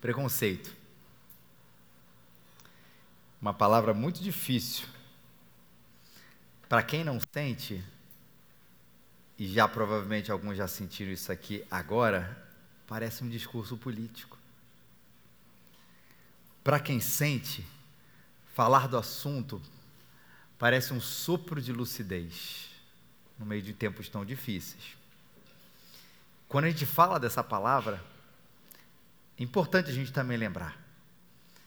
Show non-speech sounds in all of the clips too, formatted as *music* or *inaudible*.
Preconceito. Uma palavra muito difícil. Para quem não sente, e já provavelmente alguns já sentiram isso aqui agora, parece um discurso político. Para quem sente, falar do assunto parece um sopro de lucidez no meio de tempos tão difíceis. Quando a gente fala dessa palavra, importante a gente também lembrar.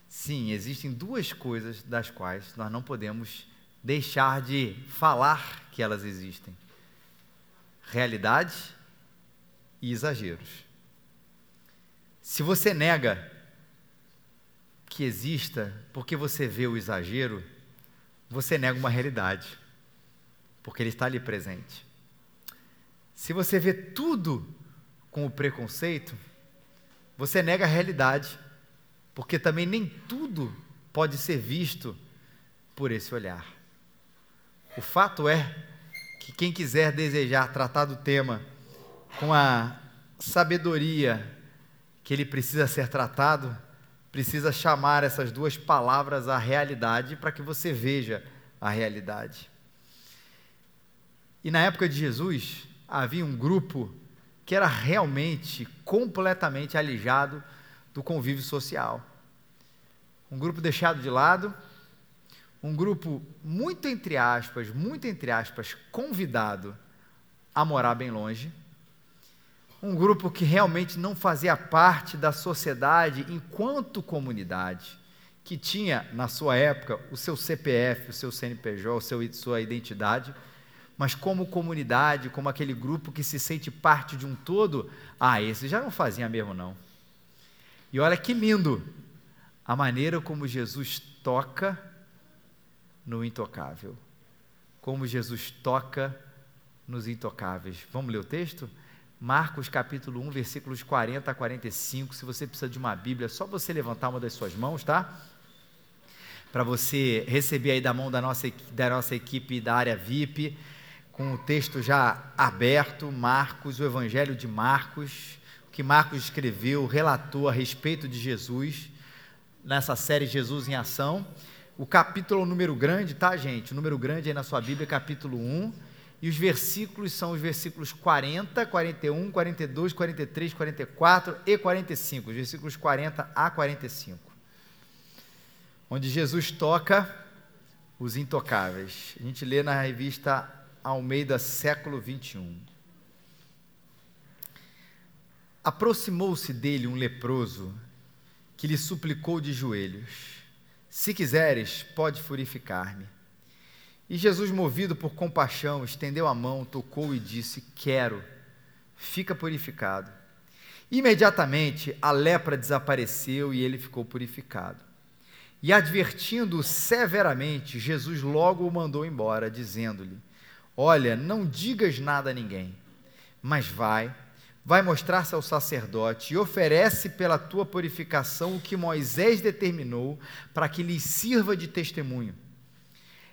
Sim, existem duas coisas das quais nós não podemos deixar de falar que elas existem: realidade e exageros. Se você nega que exista porque você vê o exagero, você nega uma realidade, porque ele está ali presente. Se você vê tudo com o preconceito, você nega a realidade, porque também nem tudo pode ser visto por esse olhar. O fato é que quem quiser desejar tratar do tema com a sabedoria que ele precisa ser tratado, precisa chamar essas duas palavras à realidade para que você veja a realidade. E na época de Jesus, havia um grupo que era realmente completamente alijado do convívio social. Um grupo deixado de lado, um grupo muito entre aspas, muito entre aspas, convidado a morar bem longe. Um grupo que realmente não fazia parte da sociedade enquanto comunidade, que tinha na sua época o seu CPF, o seu CNPJ, o seu, sua identidade, mas como comunidade, como aquele grupo que se sente parte de um todo, ah, esse já não fazia mesmo não. E olha que lindo a maneira como Jesus toca no intocável. Como Jesus toca nos intocáveis. Vamos ler o texto? Marcos capítulo 1, versículos 40 a 45. Se você precisa de uma Bíblia, é só você levantar uma das suas mãos, tá? Para você receber aí da mão da nossa, da nossa equipe da área VIP com o texto já aberto, Marcos, o Evangelho de Marcos, o que Marcos escreveu, relatou a respeito de Jesus, nessa série Jesus em Ação. O capítulo é o número grande, tá, gente? O número grande aí na sua Bíblia, capítulo 1. E os versículos são os versículos 40, 41, 42, 43, 44 e 45. Os versículos 40 a 45. Onde Jesus toca os intocáveis. A gente lê na revista Almeida, século 21. Aproximou-se dele um leproso que lhe suplicou de joelhos: Se quiseres, pode purificar-me. E Jesus, movido por compaixão, estendeu a mão, tocou e disse: Quero, fica purificado. Imediatamente a lepra desapareceu e ele ficou purificado. E advertindo-o severamente, Jesus logo o mandou embora, dizendo-lhe: Olha, não digas nada a ninguém, mas vai, vai mostrar-se ao sacerdote e oferece pela tua purificação o que Moisés determinou para que lhe sirva de testemunho.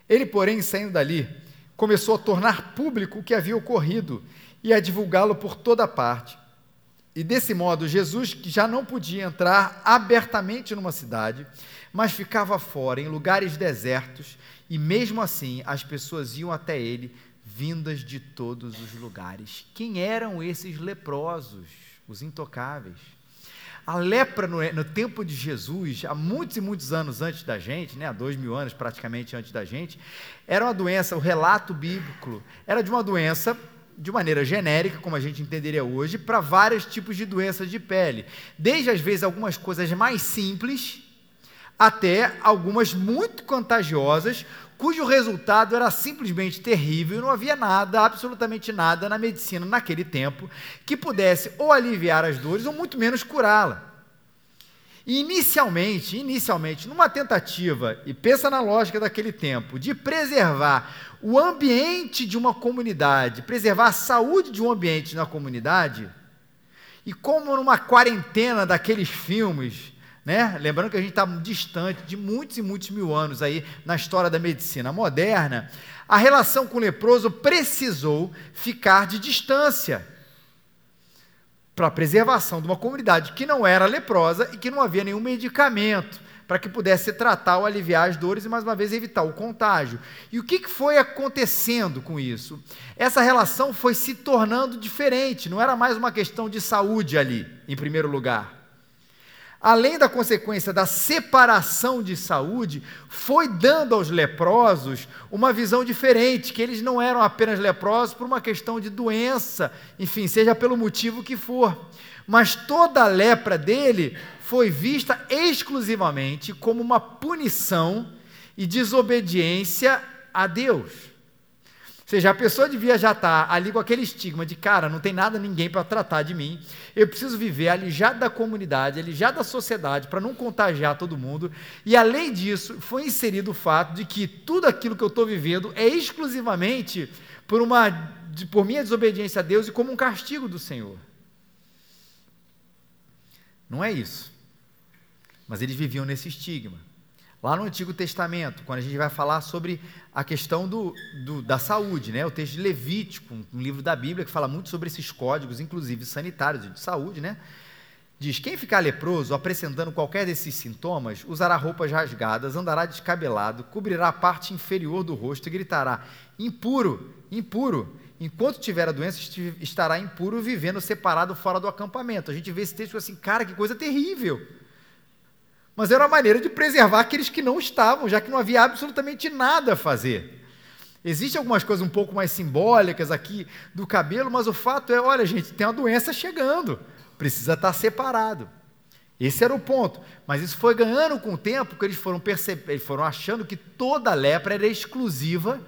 Ele, porém, saindo dali, começou a tornar público o que havia ocorrido e a divulgá-lo por toda parte. E desse modo, Jesus, que já não podia entrar abertamente numa cidade, mas ficava fora, em lugares desertos, e mesmo assim as pessoas iam até ele vindas de todos os lugares. Quem eram esses leprosos, os intocáveis? A lepra no, no, tempo de Jesus, há muitos e muitos anos antes da gente, né, há dois mil anos praticamente antes da gente, era uma doença, o relato bíblico era de uma doença de maneira genérica, como a gente entenderia hoje, para vários tipos de doenças de pele. Desde às vezes algumas coisas mais simples, até algumas muito contagiosas, cujo resultado era simplesmente terrível e não havia nada, absolutamente nada na medicina naquele tempo que pudesse ou aliviar as dores ou muito menos curá-la. Inicialmente, inicialmente, numa tentativa, e pensa na lógica daquele tempo, de preservar o ambiente de uma comunidade, preservar a saúde de um ambiente na comunidade, e como numa quarentena daqueles filmes né? Lembrando que a gente está distante de muitos e muitos mil anos aí na história da medicina moderna, a relação com o leproso precisou ficar de distância. para a preservação de uma comunidade que não era leprosa e que não havia nenhum medicamento para que pudesse tratar ou aliviar as dores e, mais uma vez, evitar o contágio. E o que foi acontecendo com isso? Essa relação foi se tornando diferente, não era mais uma questão de saúde ali, em primeiro lugar. Além da consequência da separação de saúde, foi dando aos leprosos uma visão diferente, que eles não eram apenas leprosos por uma questão de doença, enfim, seja pelo motivo que for. Mas toda a lepra dele foi vista exclusivamente como uma punição e desobediência a Deus. Seja, a pessoa devia já estar ali com aquele estigma de, cara, não tem nada, ninguém para tratar de mim, eu preciso viver alijado da comunidade, alijado da sociedade, para não contagiar todo mundo. E além disso, foi inserido o fato de que tudo aquilo que eu estou vivendo é exclusivamente por, uma, por minha desobediência a Deus e como um castigo do Senhor. Não é isso mas eles viviam nesse estigma. Lá no Antigo Testamento, quando a gente vai falar sobre a questão do, do, da saúde, né? o texto de Levítico, um livro da Bíblia que fala muito sobre esses códigos, inclusive sanitários e de saúde, né? diz: quem ficar leproso, apresentando qualquer desses sintomas, usará roupas rasgadas, andará descabelado, cobrirá a parte inferior do rosto e gritará: impuro, impuro. Enquanto tiver a doença, estará impuro, vivendo separado fora do acampamento. A gente vê esse texto assim, cara, que coisa terrível mas era uma maneira de preservar aqueles que não estavam, já que não havia absolutamente nada a fazer. Existem algumas coisas um pouco mais simbólicas aqui do cabelo, mas o fato é: olha, gente, tem uma doença chegando, precisa estar separado. Esse era o ponto. Mas isso foi ganhando com o tempo, porque eles foram, perceber, eles foram achando que toda lepra era exclusiva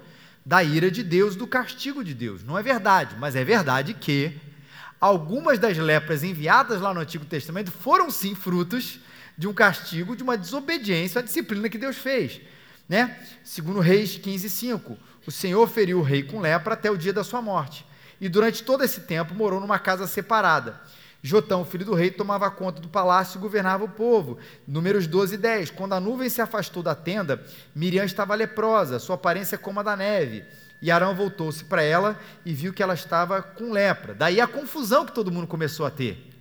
da ira de Deus, do castigo de Deus. Não é verdade, mas é verdade que algumas das lepras enviadas lá no Antigo Testamento foram sim frutos de um castigo, de uma desobediência à disciplina que Deus fez. Né? Segundo Reis 15, 5, o Senhor feriu o rei com lepra até o dia da sua morte. E durante todo esse tempo morou numa casa separada. Jotão, filho do rei, tomava conta do palácio e governava o povo. Números 12 e 10. Quando a nuvem se afastou da tenda, Miriam estava leprosa, sua aparência como a da neve. E Arão voltou-se para ela e viu que ela estava com lepra. Daí a confusão que todo mundo começou a ter.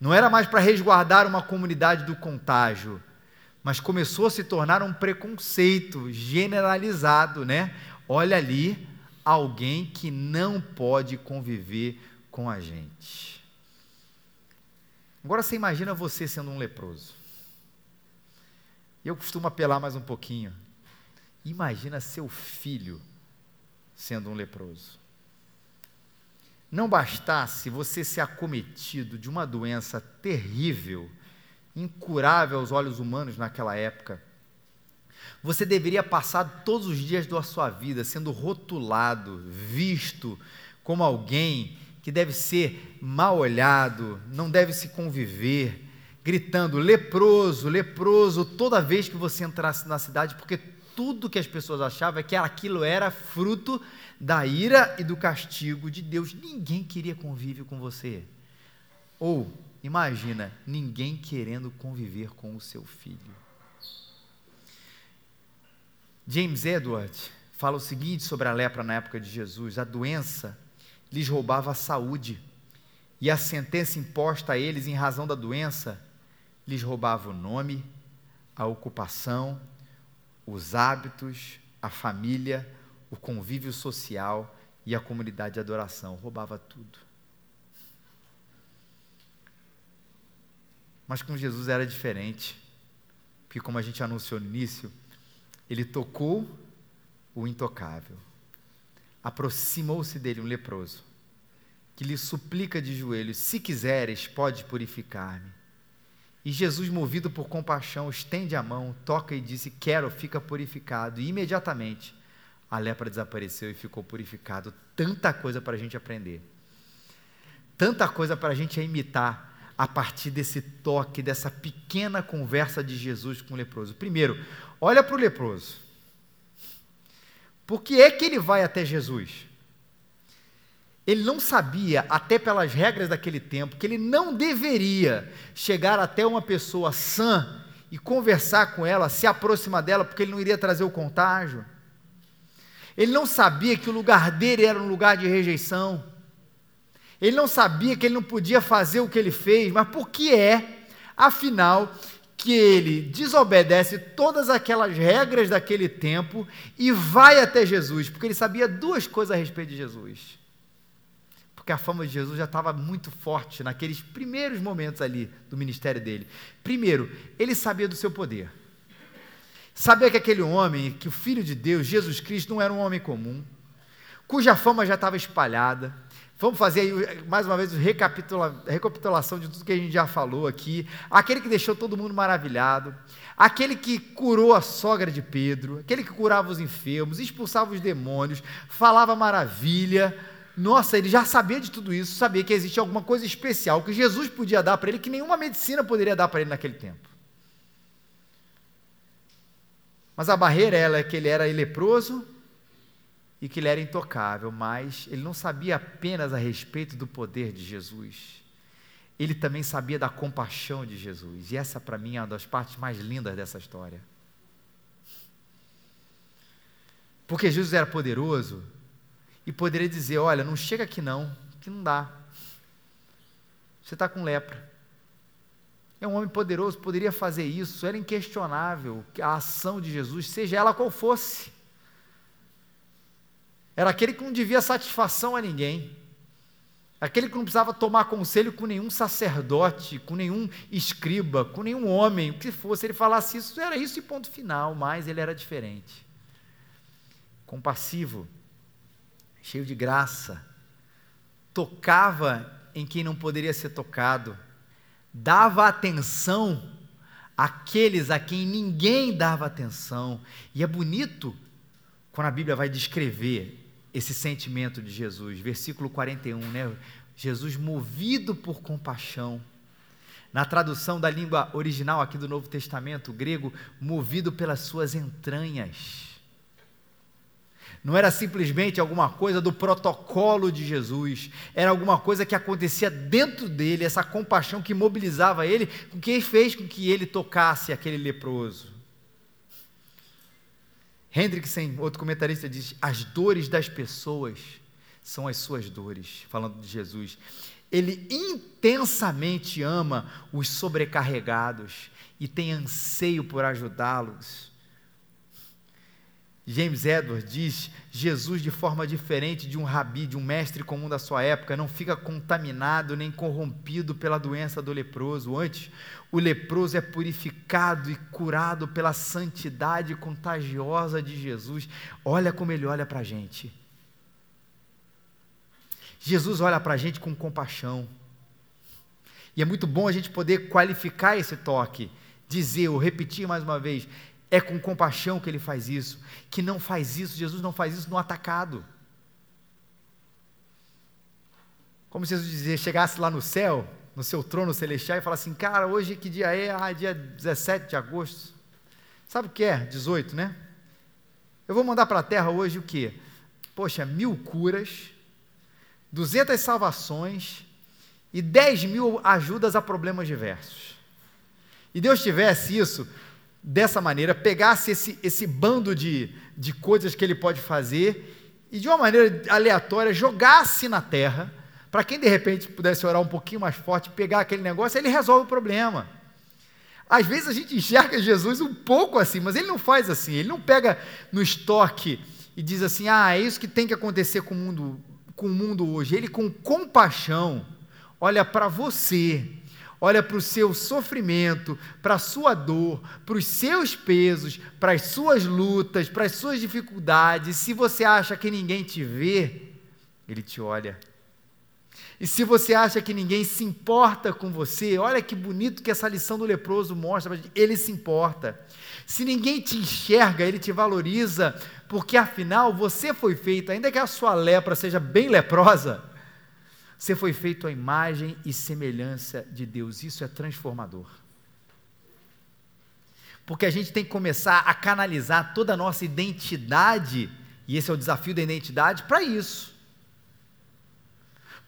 Não era mais para resguardar uma comunidade do contágio, mas começou a se tornar um preconceito generalizado, né? Olha ali alguém que não pode conviver com a gente. Agora você imagina você sendo um leproso. Eu costumo apelar mais um pouquinho. Imagina seu filho sendo um leproso não bastasse você ser acometido de uma doença terrível, incurável aos olhos humanos naquela época, você deveria passar todos os dias da sua vida sendo rotulado, visto como alguém que deve ser mal olhado, não deve se conviver, gritando leproso, leproso, toda vez que você entrasse na cidade, porque tudo que as pessoas achavam é que aquilo era fruto da ira e do castigo de Deus. Ninguém queria convívio com você. Ou, imagina, ninguém querendo conviver com o seu filho. James Edwards fala o seguinte sobre a lepra na época de Jesus: a doença lhes roubava a saúde, e a sentença imposta a eles em razão da doença lhes roubava o nome, a ocupação, os hábitos, a família, o convívio social e a comunidade de adoração. Roubava tudo. Mas com Jesus era diferente, porque, como a gente anunciou no início, ele tocou o intocável. Aproximou-se dele um leproso, que lhe suplica de joelhos: Se quiseres, pode purificar-me. E Jesus, movido por compaixão, estende a mão, toca e disse: Quero, fica purificado. E imediatamente a lepra desapareceu e ficou purificado. Tanta coisa para a gente aprender, tanta coisa para a gente imitar a partir desse toque, dessa pequena conversa de Jesus com o leproso. Primeiro, olha para o leproso. Por que é que ele vai até Jesus? Ele não sabia, até pelas regras daquele tempo, que ele não deveria chegar até uma pessoa sã e conversar com ela, se aproximar dela, porque ele não iria trazer o contágio. Ele não sabia que o lugar dele era um lugar de rejeição. Ele não sabia que ele não podia fazer o que ele fez, mas por que é, afinal, que ele desobedece todas aquelas regras daquele tempo e vai até Jesus? Porque ele sabia duas coisas a respeito de Jesus. Porque a fama de Jesus já estava muito forte naqueles primeiros momentos ali do ministério dele. Primeiro, ele sabia do seu poder. Sabia que aquele homem, que o Filho de Deus, Jesus Cristo, não era um homem comum, cuja fama já estava espalhada Vamos fazer aí, mais uma vez recapitula, recapitulação de tudo que a gente já falou aqui. Aquele que deixou todo mundo maravilhado, aquele que curou a sogra de Pedro, aquele que curava os enfermos, expulsava os demônios, falava maravilha. Nossa, ele já sabia de tudo isso, sabia que existia alguma coisa especial que Jesus podia dar para ele que nenhuma medicina poderia dar para ele naquele tempo. Mas a barreira ela é que ele era leproso, e que ele era intocável, mas ele não sabia apenas a respeito do poder de Jesus, ele também sabia da compaixão de Jesus, e essa para mim é uma das partes mais lindas dessa história. Porque Jesus era poderoso e poderia dizer: Olha, não chega aqui não, que não dá. Você está com lepra. É um homem poderoso, poderia fazer isso, era inquestionável a ação de Jesus, seja ela qual fosse. Era aquele que não devia satisfação a ninguém. Aquele que não precisava tomar conselho com nenhum sacerdote, com nenhum escriba, com nenhum homem, o que fosse, ele falasse isso, era isso e ponto final, mas ele era diferente. Compassivo, cheio de graça, tocava em quem não poderia ser tocado, dava atenção àqueles a quem ninguém dava atenção. E é bonito quando a Bíblia vai descrever esse sentimento de Jesus. Versículo 41, né? Jesus movido por compaixão. Na tradução da língua original aqui do Novo Testamento, grego, movido pelas suas entranhas. Não era simplesmente alguma coisa do protocolo de Jesus, era alguma coisa que acontecia dentro dele, essa compaixão que mobilizava ele, com que fez com que ele tocasse aquele leproso. Hendrickson, outro comentarista, diz: as dores das pessoas são as suas dores, falando de Jesus. Ele intensamente ama os sobrecarregados e tem anseio por ajudá-los. James Edwards diz: Jesus, de forma diferente de um rabi, de um mestre comum da sua época, não fica contaminado nem corrompido pela doença do leproso. Antes, o leproso é purificado e curado pela santidade contagiosa de Jesus. Olha como ele olha para a gente. Jesus olha para a gente com compaixão. E é muito bom a gente poder qualificar esse toque, dizer ou repetir mais uma vez: é com compaixão que ele faz isso, que não faz isso, Jesus não faz isso no atacado. Como se Jesus dizia, chegasse lá no céu, no seu trono celestial, e falasse assim: Cara, hoje que dia é? Ah, dia 17 de agosto. Sabe o que é? 18, né? Eu vou mandar para a terra hoje o quê? Poxa, mil curas, 200 salvações e 10 mil ajudas a problemas diversos. E Deus tivesse isso dessa maneira, pegasse esse, esse bando de, de coisas que ele pode fazer e de uma maneira aleatória jogasse na terra, para quem de repente pudesse orar um pouquinho mais forte, pegar aquele negócio, ele resolve o problema. Às vezes a gente enxerga Jesus um pouco assim, mas ele não faz assim, ele não pega no estoque e diz assim: ah, é isso que tem que acontecer com o mundo, com o mundo hoje. Ele, com compaixão, olha para você olha para o seu sofrimento, para a sua dor, para os seus pesos, para as suas lutas, para as suas dificuldades. Se você acha que ninguém te vê, ele te olha. E se você acha que ninguém se importa com você, olha que bonito que essa lição do leproso mostra, ele se importa. Se ninguém te enxerga, ele te valoriza, porque afinal você foi feito, ainda que a sua lepra seja bem leprosa, você foi feito à imagem e semelhança de Deus. Isso é transformador. Porque a gente tem que começar a canalizar toda a nossa identidade, e esse é o desafio da identidade, para isso.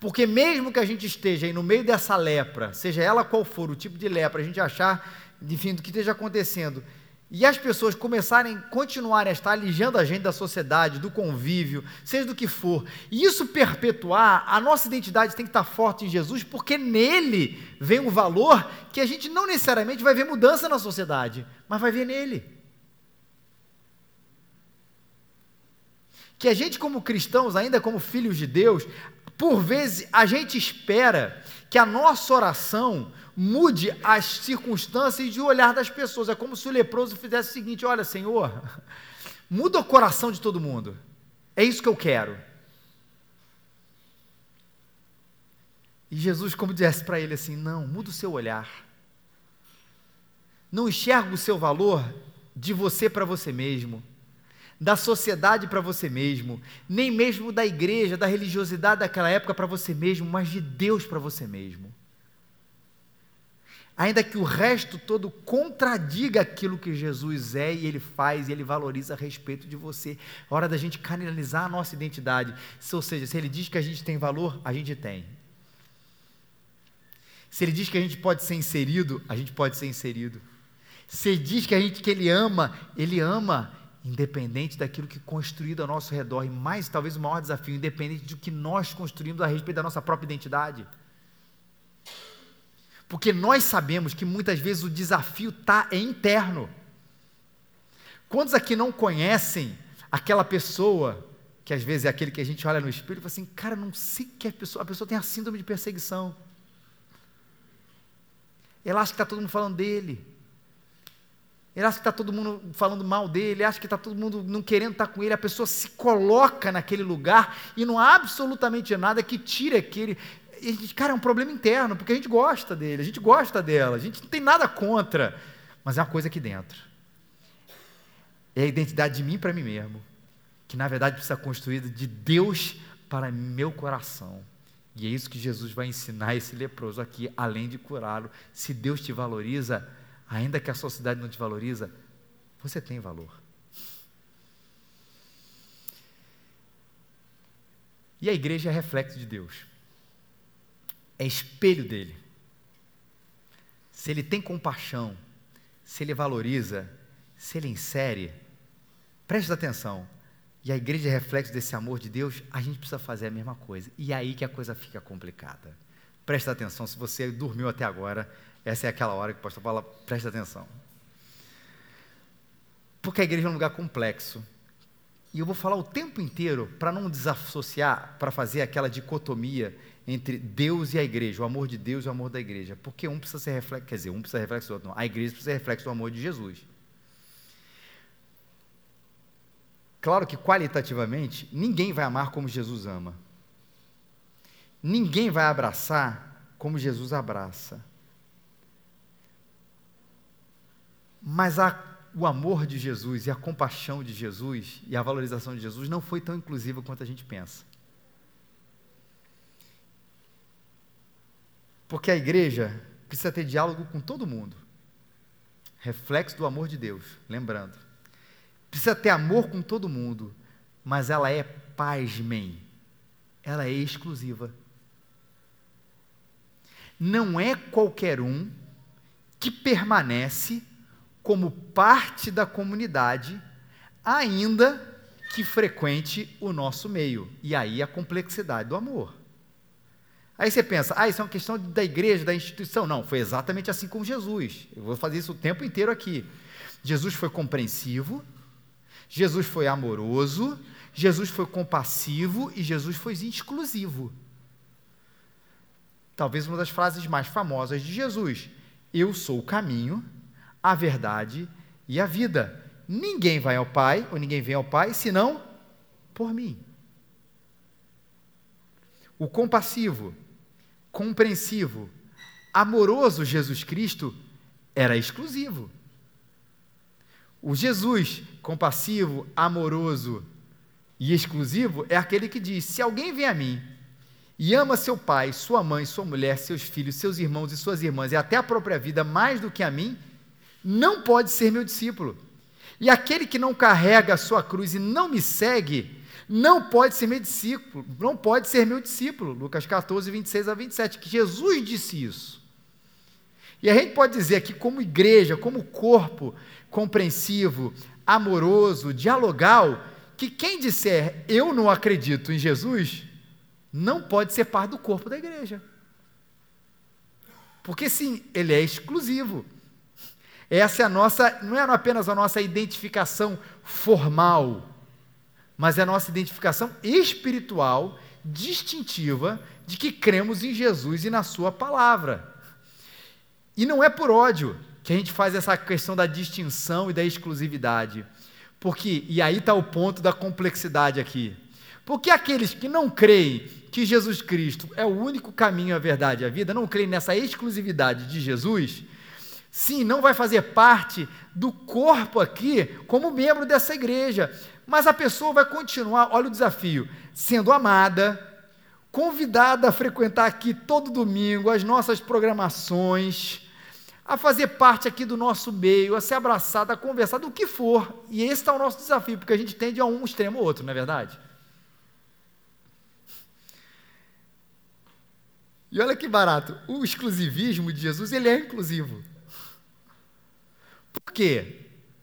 Porque mesmo que a gente esteja aí no meio dessa lepra, seja ela qual for o tipo de lepra, a gente achar, enfim, do que esteja acontecendo, e as pessoas começarem, continuarem a estar alijando a gente da sociedade, do convívio, seja do que for, e isso perpetuar, a nossa identidade tem que estar forte em Jesus, porque nele vem um valor que a gente não necessariamente vai ver mudança na sociedade, mas vai ver nele. Que a gente, como cristãos, ainda como filhos de Deus, por vezes a gente espera que a nossa oração mude as circunstâncias e o olhar das pessoas. É como se o leproso fizesse o seguinte: olha, Senhor, *laughs* muda o coração de todo mundo. É isso que eu quero. E Jesus, como disse para ele assim: não, muda o seu olhar. Não enxerga o seu valor de você para você mesmo, da sociedade para você mesmo, nem mesmo da igreja, da religiosidade daquela época para você mesmo, mas de Deus para você mesmo ainda que o resto todo contradiga aquilo que Jesus é e ele faz e ele valoriza a respeito de você. É hora da gente canalizar a nossa identidade. Ou seja, se ele diz que a gente tem valor, a gente tem. Se ele diz que a gente pode ser inserido, a gente pode ser inserido. Se ele diz que a gente que ele ama, ele ama independente daquilo que é construído ao nosso redor e mais talvez o maior desafio, independente do que nós construímos a respeito da nossa própria identidade. Porque nós sabemos que muitas vezes o desafio está interno. Quantos aqui não conhecem aquela pessoa, que às vezes é aquele que a gente olha no espelho e fala assim, cara, não sei que a pessoa, a pessoa tem a síndrome de perseguição. Ela acha que está todo mundo falando dele. Ele acha que está todo mundo falando mal dele, ele acha que está todo mundo não querendo estar tá com ele, a pessoa se coloca naquele lugar e não há absolutamente nada que tire aquele, gente, cara, é um problema interno, porque a gente gosta dele, a gente gosta dela, a gente não tem nada contra, mas é uma coisa aqui dentro. É a identidade de mim para mim mesmo, que na verdade precisa ser construída de Deus para meu coração. E é isso que Jesus vai ensinar esse leproso aqui, além de curá-lo. Se Deus te valoriza, ainda que a sociedade não te valoriza, você tem valor. E a igreja é reflexo de Deus é espelho dele. Se ele tem compaixão, se ele valoriza, se ele insere, preste atenção. E a igreja é reflexo desse amor de Deus, a gente precisa fazer a mesma coisa. E é aí que a coisa fica complicada. Preste atenção, se você dormiu até agora, essa é aquela hora que o pastor fala, preste atenção. Porque a igreja é um lugar complexo. E eu vou falar o tempo inteiro para não desassociar, para fazer aquela dicotomia entre Deus e a igreja, o amor de Deus e o amor da igreja. Porque um precisa ser reflexo, quer dizer, um precisa ser reflexo do outro. Não. A igreja precisa ser reflexo do amor de Jesus. Claro que qualitativamente, ninguém vai amar como Jesus ama. Ninguém vai abraçar como Jesus abraça. Mas a, o amor de Jesus e a compaixão de Jesus e a valorização de Jesus não foi tão inclusiva quanto a gente pensa. Porque a igreja precisa ter diálogo com todo mundo. Reflexo do amor de Deus, lembrando. Precisa ter amor com todo mundo, mas ela é, pasmem, ela é exclusiva. Não é qualquer um que permanece como parte da comunidade, ainda que frequente o nosso meio. E aí a complexidade do amor. Aí você pensa, ah, isso é uma questão da igreja, da instituição. Não, foi exatamente assim com Jesus. Eu vou fazer isso o tempo inteiro aqui. Jesus foi compreensivo, Jesus foi amoroso, Jesus foi compassivo e Jesus foi exclusivo. Talvez uma das frases mais famosas de Jesus: Eu sou o caminho, a verdade e a vida. Ninguém vai ao Pai, ou ninguém vem ao Pai, senão por mim. O compassivo, compreensivo, amoroso Jesus Cristo era exclusivo. O Jesus compassivo, amoroso e exclusivo é aquele que diz: se alguém vem a mim e ama seu pai, sua mãe, sua mulher, seus filhos, seus irmãos e suas irmãs, e até a própria vida mais do que a mim, não pode ser meu discípulo. E aquele que não carrega a sua cruz e não me segue, não pode ser meu discípulo, não pode ser meu discípulo. Lucas 14, 26 a 27, que Jesus disse isso. E a gente pode dizer que, como igreja, como corpo compreensivo, amoroso, dialogal, que quem disser eu não acredito em Jesus, não pode ser parte do corpo da igreja. Porque sim, ele é exclusivo. Essa é a nossa, não é apenas a nossa identificação formal, mas é a nossa identificação espiritual, distintiva, de que cremos em Jesus e na Sua palavra. E não é por ódio que a gente faz essa questão da distinção e da exclusividade. Porque, e aí está o ponto da complexidade aqui. Porque aqueles que não creem que Jesus Cristo é o único caminho, a verdade e a vida, não creem nessa exclusividade de Jesus, sim, não vai fazer parte do corpo aqui como membro dessa igreja. Mas a pessoa vai continuar, olha o desafio, sendo amada, convidada a frequentar aqui todo domingo as nossas programações, a fazer parte aqui do nosso meio, a ser abraçada, a conversar, do que for. E esse está o nosso desafio, porque a gente tende a um extremo ou outro, não é verdade? E olha que barato, o exclusivismo de Jesus, ele é inclusivo. Por quê?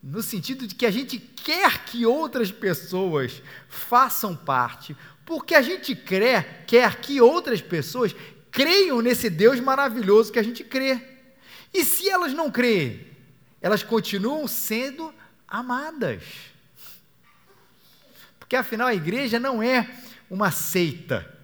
no sentido de que a gente quer que outras pessoas façam parte, porque a gente crê, quer que outras pessoas creiam nesse Deus maravilhoso que a gente crê. E se elas não creem, elas continuam sendo amadas. Porque afinal a igreja não é uma seita.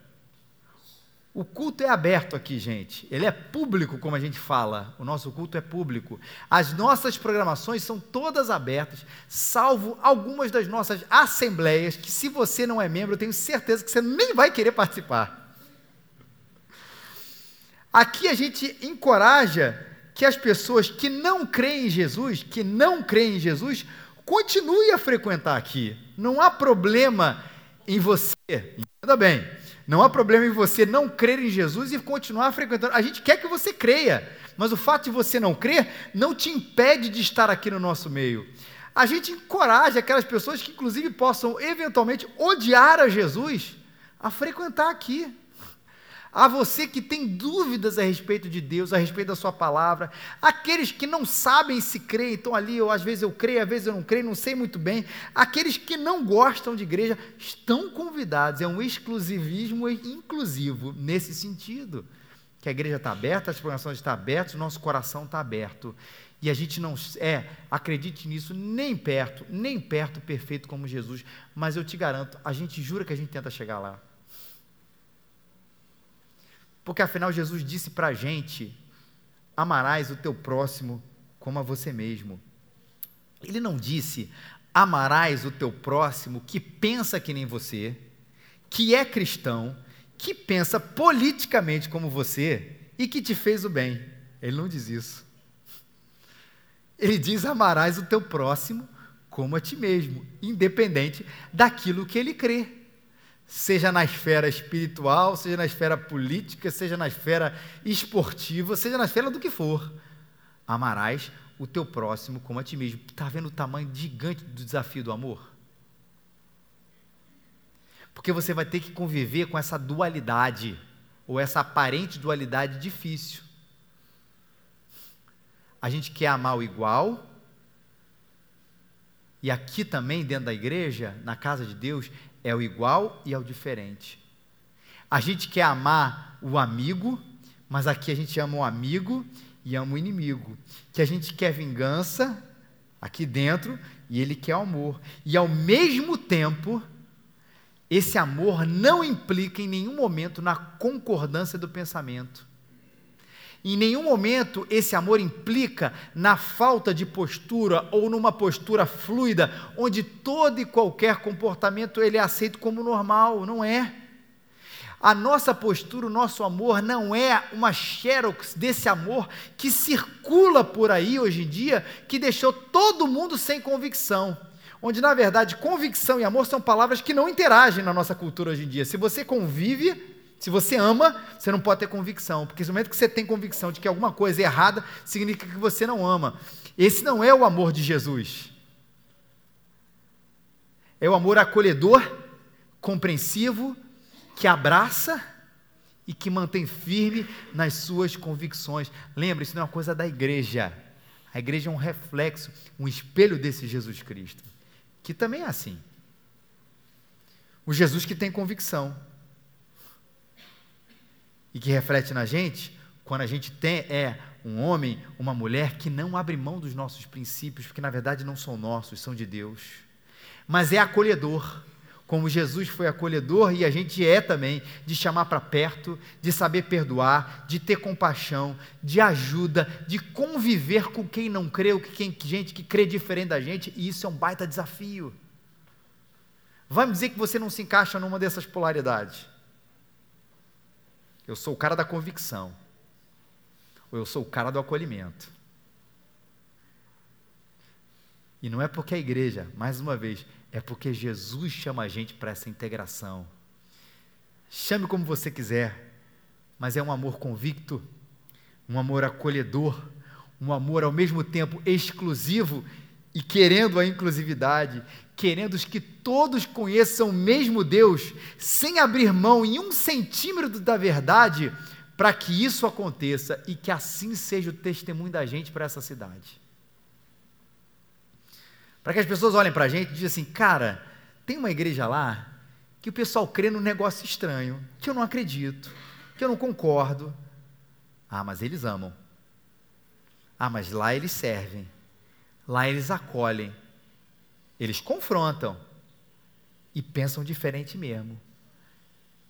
O culto é aberto aqui, gente. Ele é público, como a gente fala. O nosso culto é público. As nossas programações são todas abertas, salvo algumas das nossas assembleias, que se você não é membro, eu tenho certeza que você nem vai querer participar. Aqui a gente encoraja que as pessoas que não creem em Jesus, que não creem em Jesus, continuem a frequentar aqui. Não há problema em você, entenda bem não há problema em você não crer em Jesus e continuar frequentando. A gente quer que você creia, mas o fato de você não crer não te impede de estar aqui no nosso meio. A gente encoraja aquelas pessoas que, inclusive, possam eventualmente odiar a Jesus a frequentar aqui. A você que tem dúvidas a respeito de Deus, a respeito da Sua palavra, aqueles que não sabem se creem, estão ali, ou às vezes eu creio, às vezes eu não creio, não sei muito bem. Aqueles que não gostam de igreja estão convidados, é um exclusivismo inclusivo nesse sentido. Que a igreja está aberta, as programações estão abertas, o nosso coração está aberto. E a gente não é, acredite nisso, nem perto, nem perto perfeito como Jesus, mas eu te garanto, a gente jura que a gente tenta chegar lá. Porque afinal Jesus disse para a gente: amarás o teu próximo como a você mesmo. Ele não disse: amarás o teu próximo que pensa que nem você, que é cristão, que pensa politicamente como você e que te fez o bem. Ele não diz isso. Ele diz: amarás o teu próximo como a ti mesmo, independente daquilo que ele crê seja na esfera espiritual, seja na esfera política, seja na esfera esportiva, seja na esfera do que for. Amarás o teu próximo como a ti mesmo. Está vendo o tamanho gigante do desafio do amor? Porque você vai ter que conviver com essa dualidade, ou essa aparente dualidade difícil. A gente quer amar o igual, e aqui também, dentro da igreja, na casa de Deus, é o igual e é o diferente. A gente quer amar o amigo, mas aqui a gente ama o amigo e ama o inimigo. Que a gente quer vingança aqui dentro e ele quer amor. E ao mesmo tempo, esse amor não implica em nenhum momento na concordância do pensamento. Em nenhum momento esse amor implica na falta de postura ou numa postura fluida, onde todo e qualquer comportamento ele é aceito como normal, não é. A nossa postura, o nosso amor não é uma xerox desse amor que circula por aí hoje em dia, que deixou todo mundo sem convicção. Onde, na verdade, convicção e amor são palavras que não interagem na nossa cultura hoje em dia. Se você convive, se você ama, você não pode ter convicção, porque no momento que você tem convicção de que alguma coisa é errada, significa que você não ama. Esse não é o amor de Jesus. É o amor acolhedor, compreensivo, que abraça e que mantém firme nas suas convicções. Lembre, isso não é uma coisa da igreja. A igreja é um reflexo, um espelho desse Jesus Cristo, que também é assim. O Jesus que tem convicção e que reflete na gente quando a gente tem, é um homem, uma mulher que não abre mão dos nossos princípios, porque na verdade não são nossos, são de Deus, mas é acolhedor, como Jesus foi acolhedor e a gente é também, de chamar para perto, de saber perdoar, de ter compaixão, de ajuda, de conviver com quem não crê, com quem, gente que crê diferente da gente, e isso é um baita desafio. Me dizer que você não se encaixa numa dessas polaridades. Eu sou o cara da convicção ou eu sou o cara do acolhimento. E não é porque a igreja, mais uma vez, é porque Jesus chama a gente para essa integração. Chame como você quiser, mas é um amor convicto, um amor acolhedor, um amor ao mesmo tempo exclusivo e querendo a inclusividade, querendo que todos conheçam o mesmo Deus, sem abrir mão em um centímetro da verdade, para que isso aconteça e que assim seja o testemunho da gente para essa cidade. Para que as pessoas olhem para a gente e digam assim: cara, tem uma igreja lá que o pessoal crê num negócio estranho, que eu não acredito, que eu não concordo. Ah, mas eles amam. Ah, mas lá eles servem. Lá eles acolhem. Eles confrontam. E pensam diferente mesmo.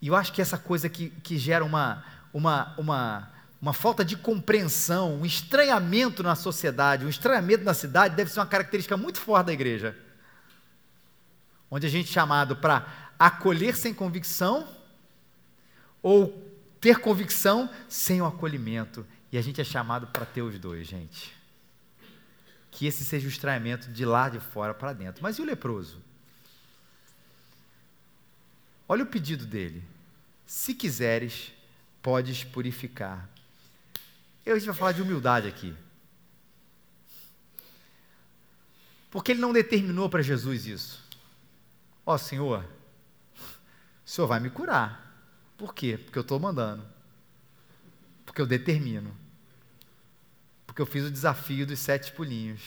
E eu acho que essa coisa que, que gera uma, uma, uma, uma falta de compreensão, um estranhamento na sociedade, um estranhamento na cidade, deve ser uma característica muito forte da igreja. Onde a gente é chamado para acolher sem convicção ou ter convicção sem o acolhimento. E a gente é chamado para ter os dois, gente. Que esse seja o estranhamento de lá de fora para dentro. Mas e o leproso? Olha o pedido dele. Se quiseres, podes purificar. Eu a gente vai falar de humildade aqui. Porque ele não determinou para Jesus isso. Ó oh, Senhor, o Senhor vai me curar. Por quê? Porque eu estou mandando. Porque eu determino. Porque eu fiz o desafio dos sete pulinhos.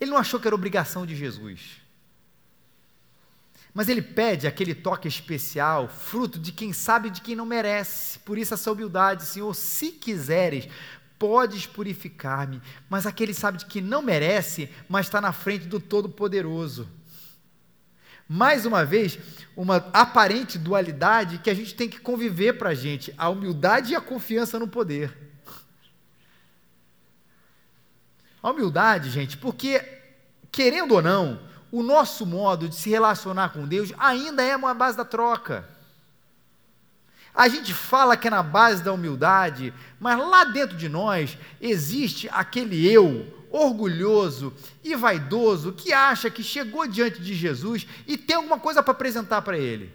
Ele não achou que era obrigação de Jesus. Mas ele pede aquele toque especial, fruto de quem sabe de quem não merece. Por isso essa humildade, Senhor, se quiseres, podes purificar-me. Mas aquele sabe de que não merece, mas está na frente do Todo-Poderoso. Mais uma vez, uma aparente dualidade que a gente tem que conviver para a gente: a humildade e a confiança no poder. A humildade, gente, porque, querendo ou não, o nosso modo de se relacionar com Deus ainda é uma base da troca. A gente fala que é na base da humildade, mas lá dentro de nós existe aquele eu orgulhoso e vaidoso que acha que chegou diante de Jesus e tem alguma coisa para apresentar para ele.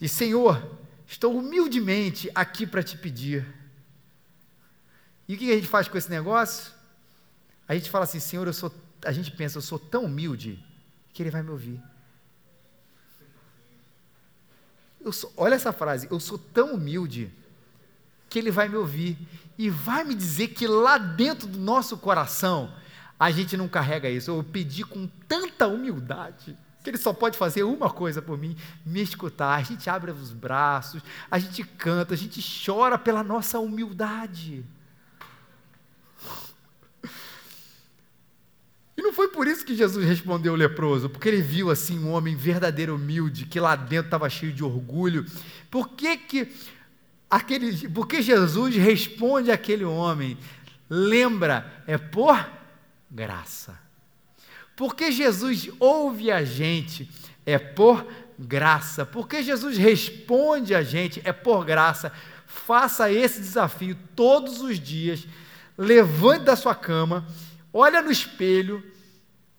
E Senhor, estou humildemente aqui para te pedir. E o que a gente faz com esse negócio? A gente fala assim: Senhor, eu sou a gente pensa, eu sou tão humilde que ele vai me ouvir. Sou, olha essa frase, eu sou tão humilde que ele vai me ouvir e vai me dizer que lá dentro do nosso coração a gente não carrega isso. Eu pedi com tanta humildade que ele só pode fazer uma coisa por mim, me escutar. A gente abre os braços, a gente canta, a gente chora pela nossa humildade. E não foi por isso que Jesus respondeu o leproso, porque ele viu assim um homem verdadeiro humilde, que lá dentro estava cheio de orgulho. Por que que aquele, porque Jesus responde àquele homem? Lembra, é por graça. Porque Jesus ouve a gente, é por graça. Porque Jesus responde a gente, é por graça. Faça esse desafio todos os dias. Levante da sua cama olha no espelho,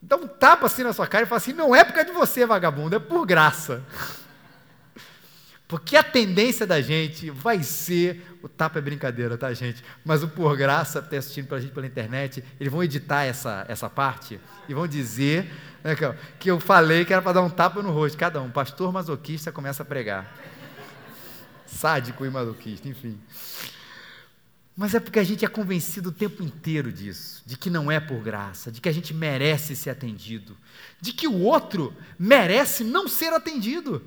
dá um tapa assim na sua cara e fala assim: não é por causa de você, vagabundo, é por graça. *laughs* Porque a tendência da gente vai ser. O tapa é brincadeira, tá, gente? Mas o Por Graça, está assistindo para a gente pela internet, eles vão editar essa, essa parte e vão dizer né, que eu falei que era para dar um tapa no rosto. Cada um. Pastor masoquista começa a pregar. Sádico e masoquista, enfim. Mas é porque a gente é convencido o tempo inteiro disso, de que não é por graça, de que a gente merece ser atendido, de que o outro merece não ser atendido.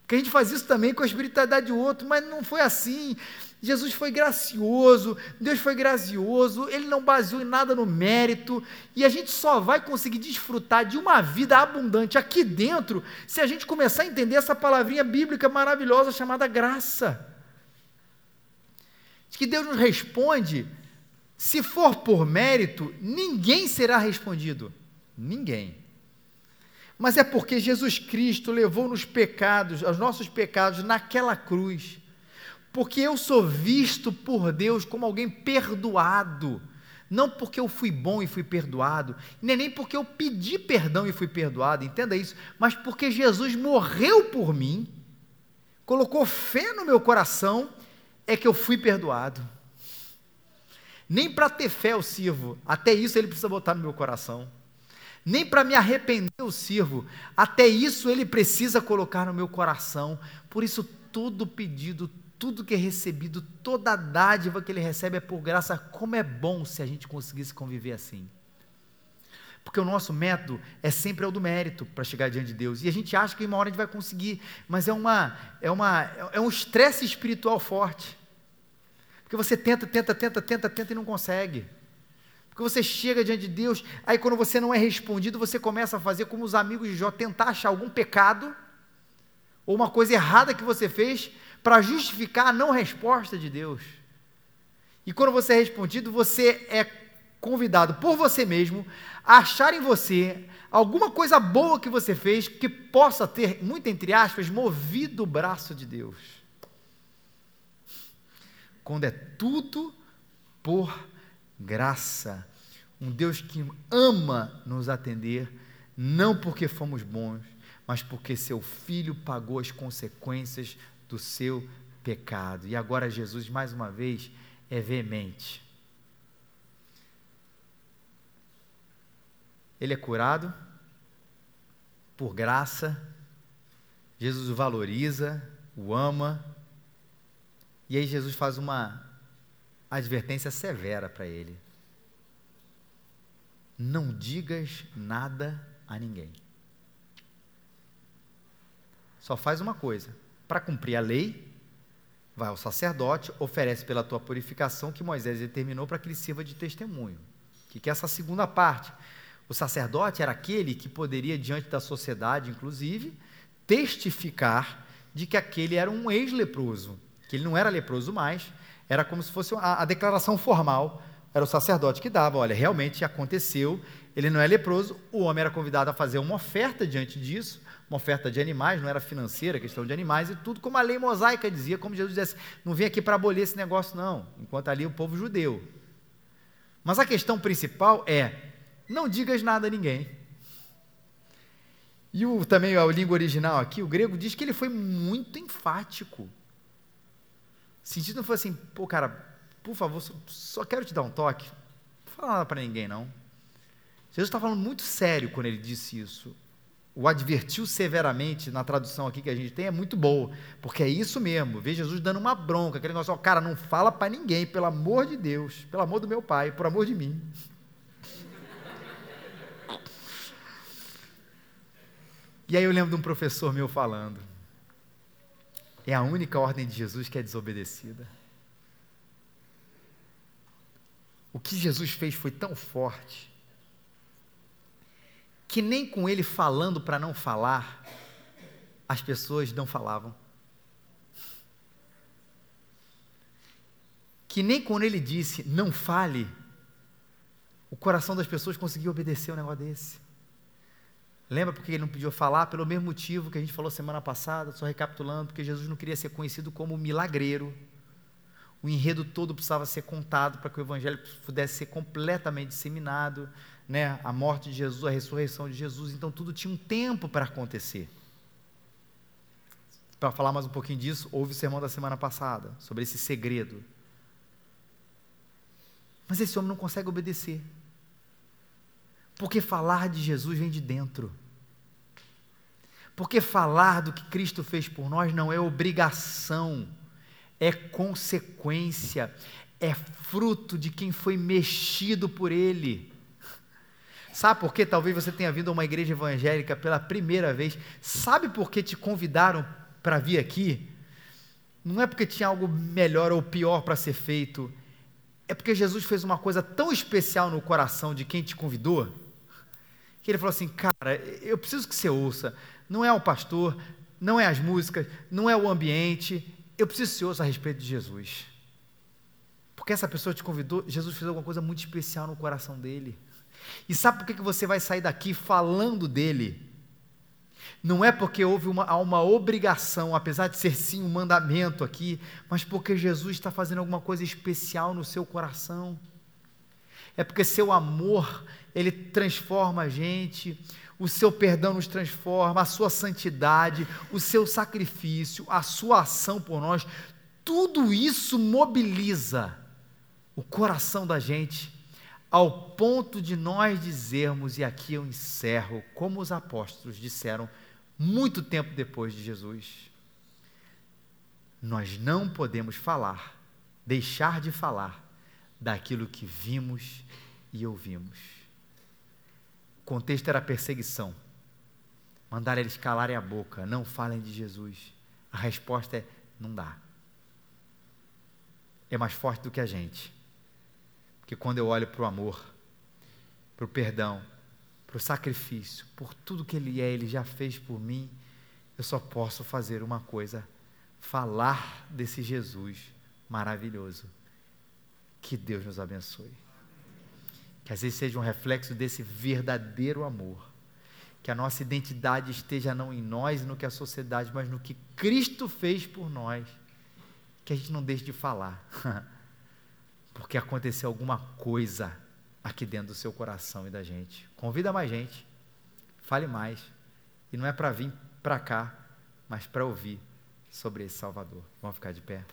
Porque a gente faz isso também com a espiritualidade do outro, mas não foi assim. Jesus foi gracioso, Deus foi gracioso, Ele não baseou em nada no mérito, e a gente só vai conseguir desfrutar de uma vida abundante aqui dentro se a gente começar a entender essa palavrinha bíblica maravilhosa chamada graça. Que Deus nos responde, se for por mérito, ninguém será respondido. Ninguém mas é porque Jesus Cristo levou nos pecados, os nossos pecados naquela cruz. Porque eu sou visto por Deus como alguém perdoado. Não porque eu fui bom e fui perdoado, nem nem porque eu pedi perdão e fui perdoado, entenda isso, mas porque Jesus morreu por mim, colocou fé no meu coração, é que eu fui perdoado. Nem para ter fé eu sirvo, até isso ele precisa botar no meu coração nem para me arrepender eu sirvo, até isso ele precisa colocar no meu coração. Por isso, todo pedido, tudo que é recebido, toda dádiva que ele recebe é por graça. Como é bom se a gente conseguisse conviver assim. Porque o nosso método é sempre o do mérito para chegar diante de Deus. E a gente acha que uma hora a gente vai conseguir, mas é, uma, é, uma, é um estresse espiritual forte. Porque você tenta, tenta, tenta, tenta, tenta e não consegue. Porque você chega diante de Deus, aí quando você não é respondido, você começa a fazer como os amigos de Jó, tentar achar algum pecado ou uma coisa errada que você fez para justificar a não resposta de Deus. E quando você é respondido, você é convidado por você mesmo a achar em você alguma coisa boa que você fez que possa ter, muito entre aspas, movido o braço de Deus. Quando é tudo por graça. Um Deus que ama nos atender, não porque fomos bons, mas porque seu filho pagou as consequências do seu pecado. E agora Jesus, mais uma vez, é veemente. Ele é curado por graça, Jesus o valoriza, o ama, e aí Jesus faz uma advertência severa para ele. Não digas nada a ninguém. Só faz uma coisa: para cumprir a lei, vai ao sacerdote, oferece pela tua purificação que Moisés determinou para que ele sirva de testemunho. O que é essa segunda parte? O sacerdote era aquele que poderia, diante da sociedade, inclusive, testificar de que aquele era um ex-leproso, que ele não era leproso mais, era como se fosse a, a declaração formal, era o sacerdote que dava, olha, realmente aconteceu, ele não é leproso, o homem era convidado a fazer uma oferta diante disso, uma oferta de animais, não era financeira, questão de animais, e tudo como a lei mosaica dizia, como Jesus disse, não vim aqui para abolir esse negócio, não, enquanto ali o povo judeu. Mas a questão principal é, não digas nada a ninguém. E o, também a língua original aqui, o grego, diz que ele foi muito enfático. Sentido não foi assim, pô, cara, por favor, só, só quero te dar um toque. Não fala nada para ninguém, não. Jesus está falando muito sério quando ele disse isso. O advertiu severamente, na tradução aqui que a gente tem, é muito boa, porque é isso mesmo. Vê Jesus dando uma bronca, aquele negócio, ó, cara, não fala para ninguém, pelo amor de Deus, pelo amor do meu pai, por amor de mim. E aí eu lembro de um professor meu falando, é a única ordem de Jesus que é desobedecida. O que Jesus fez foi tão forte que nem com ele falando para não falar, as pessoas não falavam. Que nem quando ele disse não fale, o coração das pessoas conseguiu obedecer um negócio desse. Lembra porque ele não pediu falar? Pelo mesmo motivo que a gente falou semana passada, só recapitulando, porque Jesus não queria ser conhecido como milagreiro. O enredo todo precisava ser contado para que o evangelho pudesse ser completamente disseminado, né? A morte de Jesus, a ressurreição de Jesus, então tudo tinha um tempo para acontecer. para falar mais um pouquinho disso, ouve o sermão da semana passada, sobre esse segredo. Mas esse homem não consegue obedecer. Porque falar de Jesus vem de dentro. Porque falar do que Cristo fez por nós não é obrigação, é consequência, é fruto de quem foi mexido por Ele. Sabe por que talvez você tenha vindo a uma igreja evangélica pela primeira vez? Sabe por que te convidaram para vir aqui? Não é porque tinha algo melhor ou pior para ser feito, é porque Jesus fez uma coisa tão especial no coração de quem te convidou, que ele falou assim: Cara, eu preciso que você ouça. Não é o pastor, não é as músicas, não é o ambiente, eu preciso você ouça a respeito de Jesus. Porque essa pessoa te convidou, Jesus fez alguma coisa muito especial no coração dele. E sabe por que você vai sair daqui falando dele? Não é porque houve uma, uma obrigação, apesar de ser sim um mandamento aqui, mas porque Jesus está fazendo alguma coisa especial no seu coração. É porque seu amor, ele transforma a gente, o seu perdão nos transforma, a sua santidade, o seu sacrifício, a sua ação por nós, tudo isso mobiliza o coração da gente ao ponto de nós dizermos, e aqui eu encerro, como os apóstolos disseram muito tempo depois de Jesus, nós não podemos falar, deixar de falar daquilo que vimos e ouvimos. O contexto era perseguição. Mandar eles calarem a boca, não falem de Jesus. A resposta é: não dá. É mais forte do que a gente que quando eu olho para o amor, para o perdão, para o sacrifício, por tudo que Ele é, Ele já fez por mim, eu só posso fazer uma coisa: falar desse Jesus maravilhoso. Que Deus nos abençoe. Que às vezes seja um reflexo desse verdadeiro amor. Que a nossa identidade esteja não em nós e no que a sociedade, mas no que Cristo fez por nós. Que a gente não deixe de falar. *laughs* porque aconteceu alguma coisa aqui dentro do seu coração e da gente. Convida mais gente, fale mais. E não é para vir para cá, mas para ouvir sobre esse Salvador. Vamos ficar de pé.